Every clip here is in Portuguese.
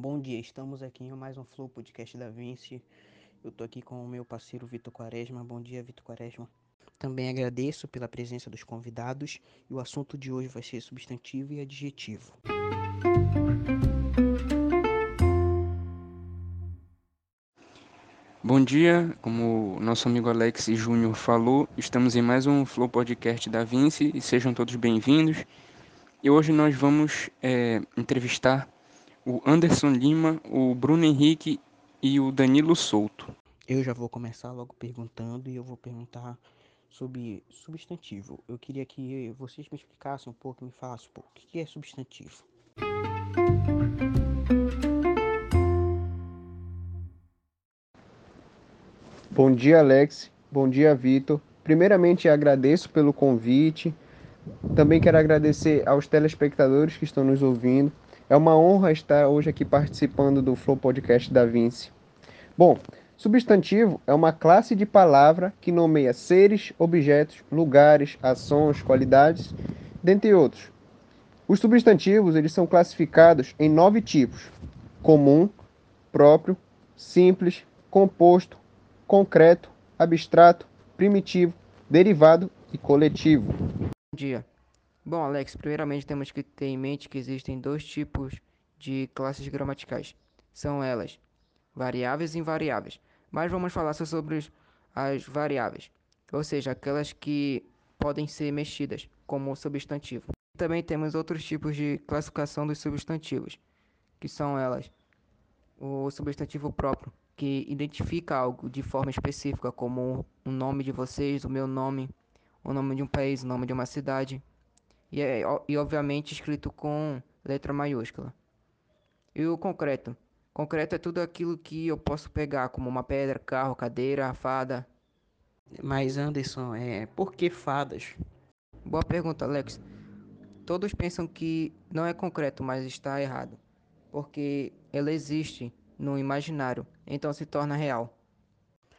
Bom dia, estamos aqui em mais um Flow Podcast da Vinci. Eu tô aqui com o meu parceiro Vitor Quaresma. Bom dia, Vitor Quaresma. Também agradeço pela presença dos convidados e o assunto de hoje vai ser substantivo e adjetivo. Bom dia, como nosso amigo Alex Júnior falou, estamos em mais um Flow Podcast da Vinci e sejam todos bem-vindos. E hoje nós vamos é, entrevistar o Anderson Lima, o Bruno Henrique e o Danilo Souto. Eu já vou começar logo perguntando e eu vou perguntar sobre substantivo. Eu queria que vocês me explicassem um pouco, me falassem um pouco, o que é substantivo? Bom dia, Alex. Bom dia, Vitor. Primeiramente, agradeço pelo convite. Também quero agradecer aos telespectadores que estão nos ouvindo. É uma honra estar hoje aqui participando do Flow Podcast da Vinci. Bom, substantivo é uma classe de palavra que nomeia seres, objetos, lugares, ações, qualidades, dentre outros. Os substantivos eles são classificados em nove tipos: comum, próprio, simples, composto, concreto, abstrato, primitivo, derivado e coletivo. Bom dia. Bom, Alex, primeiramente temos que ter em mente que existem dois tipos de classes gramaticais. São elas variáveis e invariáveis. Mas vamos falar só sobre as variáveis, ou seja, aquelas que podem ser mexidas, como o substantivo. Também temos outros tipos de classificação dos substantivos, que são elas o substantivo próprio, que identifica algo de forma específica, como o nome de vocês, o meu nome, o nome de um país, o nome de uma cidade, e, é, e obviamente escrito com letra maiúscula. E o concreto. Concreto é tudo aquilo que eu posso pegar, como uma pedra, carro, cadeira, fada. Mas Anderson, é por que fadas? Boa pergunta, Alex. Todos pensam que não é concreto, mas está errado, porque ela existe no imaginário, então se torna real.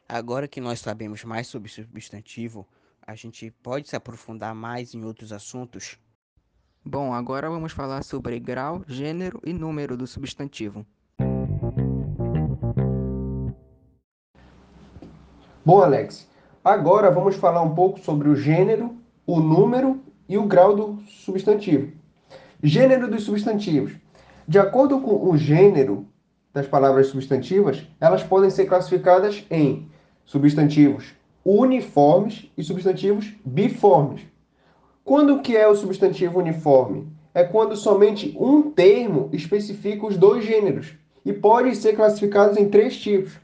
Agora que nós sabemos mais sobre substantivo, a gente pode se aprofundar mais em outros assuntos? Bom, agora vamos falar sobre grau, gênero e número do substantivo. Bom, Alex, agora vamos falar um pouco sobre o gênero, o número e o grau do substantivo. Gênero dos substantivos. De acordo com o gênero das palavras substantivas, elas podem ser classificadas em substantivos uniformes e substantivos biformes. Quando que é o substantivo uniforme? É quando somente um termo especifica os dois gêneros e pode ser classificados em três tipos: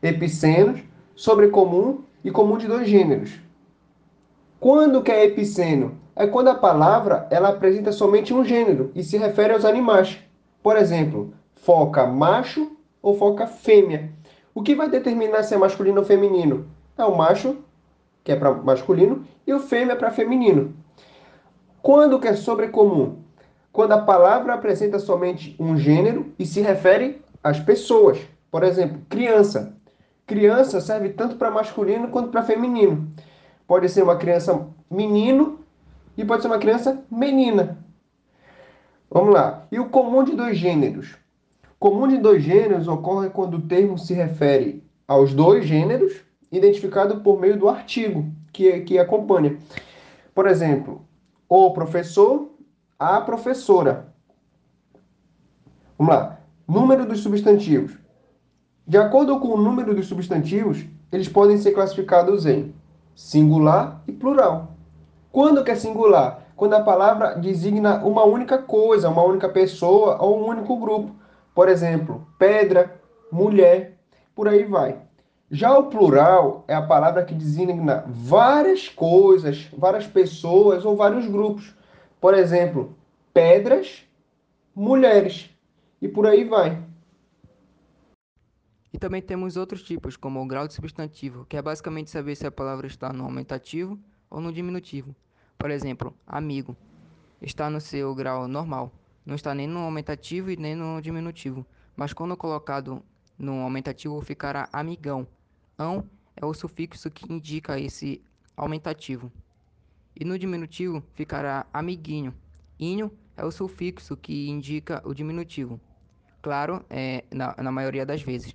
epicenos, sobrecomum e comum de dois gêneros. Quando que é epiceno? É quando a palavra ela apresenta somente um gênero e se refere aos animais. Por exemplo, foca macho ou foca fêmea. O que vai determinar se é masculino ou feminino? É o macho, que é para masculino, e o fêmea para feminino. Quando que é sobrecomum? Quando a palavra apresenta somente um gênero e se refere às pessoas. Por exemplo, criança. Criança serve tanto para masculino quanto para feminino. Pode ser uma criança menino e pode ser uma criança menina. Vamos lá. E o comum de dois gêneros? Comum de dois gêneros ocorre quando o termo se refere aos dois gêneros identificado por meio do artigo que, que acompanha. Por exemplo, o professor, a professora. Vamos lá. Número dos substantivos. De acordo com o número dos substantivos, eles podem ser classificados em singular e plural. Quando que é singular? Quando a palavra designa uma única coisa, uma única pessoa ou um único grupo. Por exemplo, pedra, mulher, por aí vai. Já o plural é a palavra que designa várias coisas, várias pessoas ou vários grupos. Por exemplo, pedras, mulheres e por aí vai. E também temos outros tipos, como o grau de substantivo, que é basicamente saber se a palavra está no aumentativo ou no diminutivo. Por exemplo, amigo está no seu grau normal, não está nem no aumentativo e nem no diminutivo, mas quando colocado no aumentativo ficará amigão ão é o sufixo que indica esse aumentativo. E no diminutivo ficará amiguinho. Inho é o sufixo que indica o diminutivo. claro, é, na, na maioria das vezes.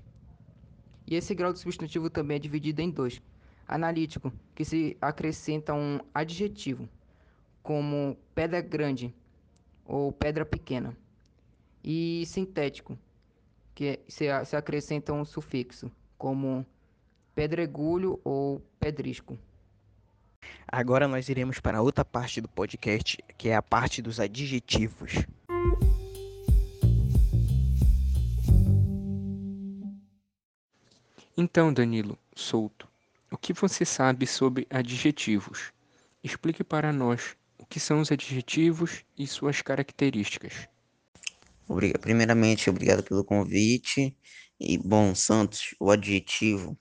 E esse grau de substantivo também é dividido em dois. Analítico, que se acrescenta um adjetivo, como pedra grande ou pedra pequena. E sintético, que se, se acrescenta um sufixo, como pedregulho ou pedrisco. Agora nós iremos para outra parte do podcast, que é a parte dos adjetivos. Então, Danilo Souto, o que você sabe sobre adjetivos? Explique para nós o que são os adjetivos e suas características. Primeiramente, obrigado pelo convite. E bom, Santos, o adjetivo,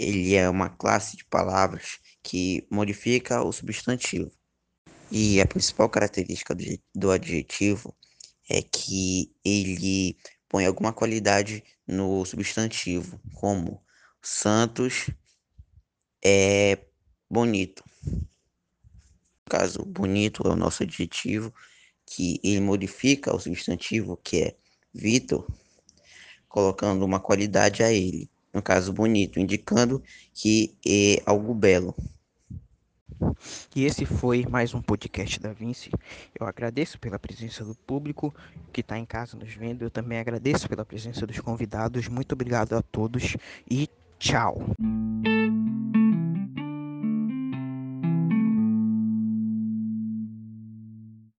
ele é uma classe de palavras que modifica o substantivo. E a principal característica do, adjetivo é que ele põe alguma qualidade no substantivo, como Santos é bonito. No caso, bonito é o nosso adjetivo, que ele modifica o substantivo, que é Vitor, colocando uma qualidade a ele. No caso, bonito, indicando que é algo belo. E esse foi mais um podcast da Vinci. Eu agradeço pela presença do público que está em casa nos vendo. Eu também agradeço pela presença dos convidados. Muito obrigado a todos e tchau.